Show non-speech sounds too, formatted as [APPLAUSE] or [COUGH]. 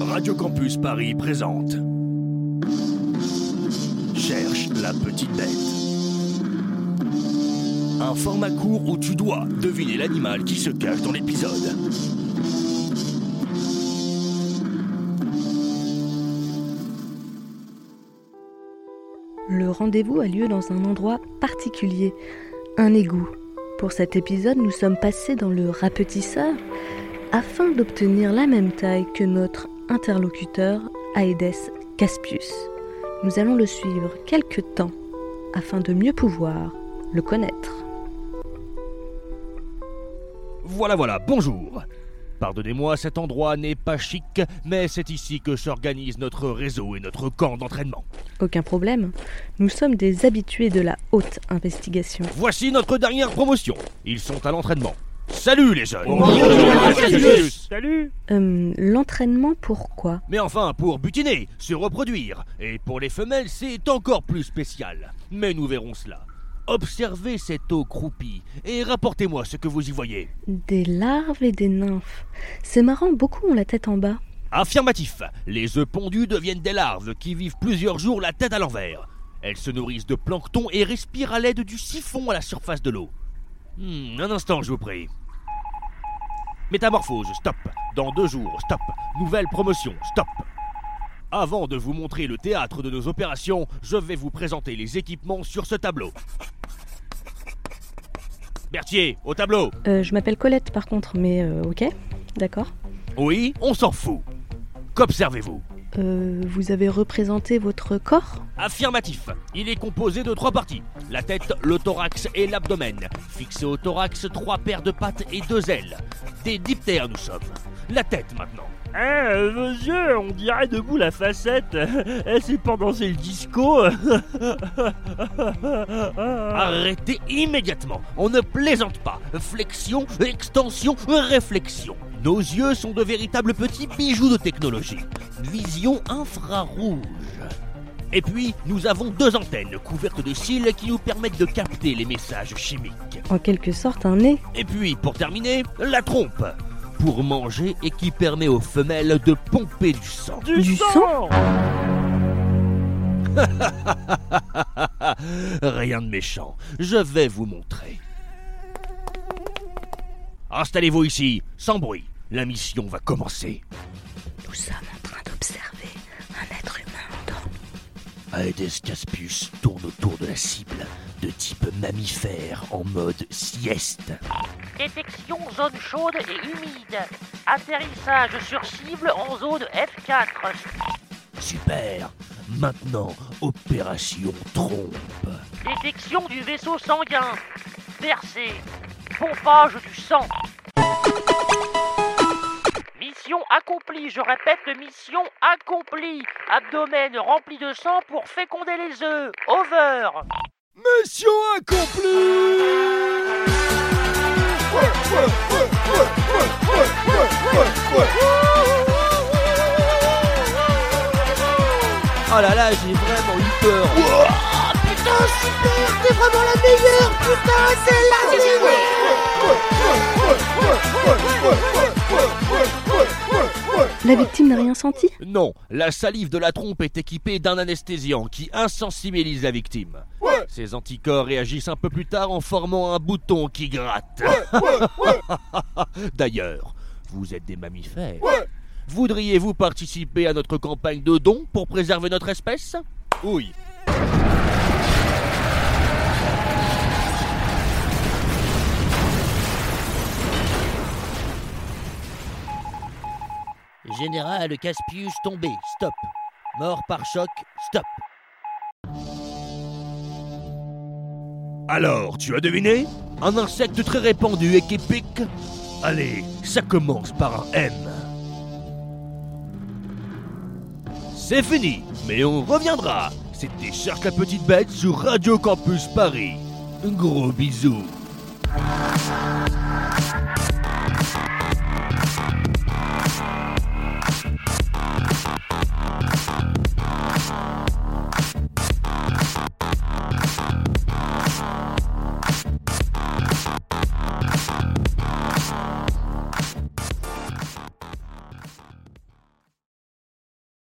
Radio Campus Paris présente. Cherche la petite bête. Un format court où tu dois deviner l'animal qui se cache dans l'épisode. Le rendez-vous a lieu dans un endroit particulier, un égout. Pour cet épisode, nous sommes passés dans le rapetisseur afin d'obtenir la même taille que notre interlocuteur Aedes Caspius. Nous allons le suivre quelque temps afin de mieux pouvoir le connaître. Voilà, voilà, bonjour. Pardonnez-moi, cet endroit n'est pas chic, mais c'est ici que s'organise notre réseau et notre camp d'entraînement. Aucun problème. Nous sommes des habitués de la haute investigation. Voici notre dernière promotion. Ils sont à l'entraînement. Salut les jeunes Salut Euh, L'entraînement, pourquoi? Mais enfin, pour butiner, se reproduire. Et pour les femelles, c'est encore plus spécial. Mais nous verrons cela. Observez cette eau croupie et rapportez-moi ce que vous y voyez. Des larves et des nymphes. C'est marrant, beaucoup ont la tête en bas. Affirmatif. Les œufs pondus deviennent des larves qui vivent plusieurs jours la tête à l'envers. Elles se nourrissent de plancton et respirent à l'aide du siphon à la surface de l'eau. Hmm, un instant, je vous prie. Métamorphose, stop. Dans deux jours, stop. Nouvelle promotion, stop. Avant de vous montrer le théâtre de nos opérations, je vais vous présenter les équipements sur ce tableau. Berthier, au tableau. Euh, je m'appelle Colette par contre, mais euh, ok, d'accord. Oui, on s'en fout. Qu'observez-vous? Euh, vous avez représenté votre corps Affirmatif. Il est composé de trois parties. La tête, le thorax et l'abdomen. Fixé au thorax, trois paires de pattes et deux ailes. Des diptères nous sommes. La tête maintenant. Ah, euh, monsieur, on dirait debout la facette. [LAUGHS] Elle s'est pas danser le disco. [LAUGHS] Arrêtez immédiatement. On ne plaisante pas. Flexion, extension, réflexion. Nos yeux sont de véritables petits bijoux de technologie. Vision infrarouge. Et puis, nous avons deux antennes couvertes de cils qui nous permettent de capter les messages chimiques. En quelque sorte, un nez. Et puis, pour terminer, la trompe. Pour manger et qui permet aux femelles de pomper du sang. Du, Du sang, [LAUGHS] Rien de méchant. Je vais vous montrer. Installez-vous ici, sans bruit. La mission va commencer. Nous sommes en train d'observer un être humain endormi. Aedes Caspius tourne autour de la cible, de type mammifère en mode sieste. Détection zone chaude et humide. Atterrissage sur cible en zone F4. Super. Maintenant, opération trompe. Détection du vaisseau sanguin. Percé. Pompage du sang. Mission accomplie, je répète, mission accomplie. Abdomen rempli de sang pour féconder les œufs. Over. Mission accomplie Oh là là, j'ai vraiment eu peur. La victime n'a rien senti Non, la salive de la trompe est équipée d'un anesthésiant qui insensibilise la victime. Ces anticorps réagissent un peu plus tard en formant un bouton qui gratte. [LAUGHS] D'ailleurs, vous êtes des mammifères. Voudriez-vous participer à notre campagne de dons pour préserver notre espèce? Oui. Général Caspius tombé, stop. Mort par choc, stop. Alors, tu as deviné? Un insecte très répandu et qui pique Allez, ça commence par un M. C'est fini, mais on reviendra. C'était Cherche la petite bête sur Radio Campus Paris. Un gros bisou.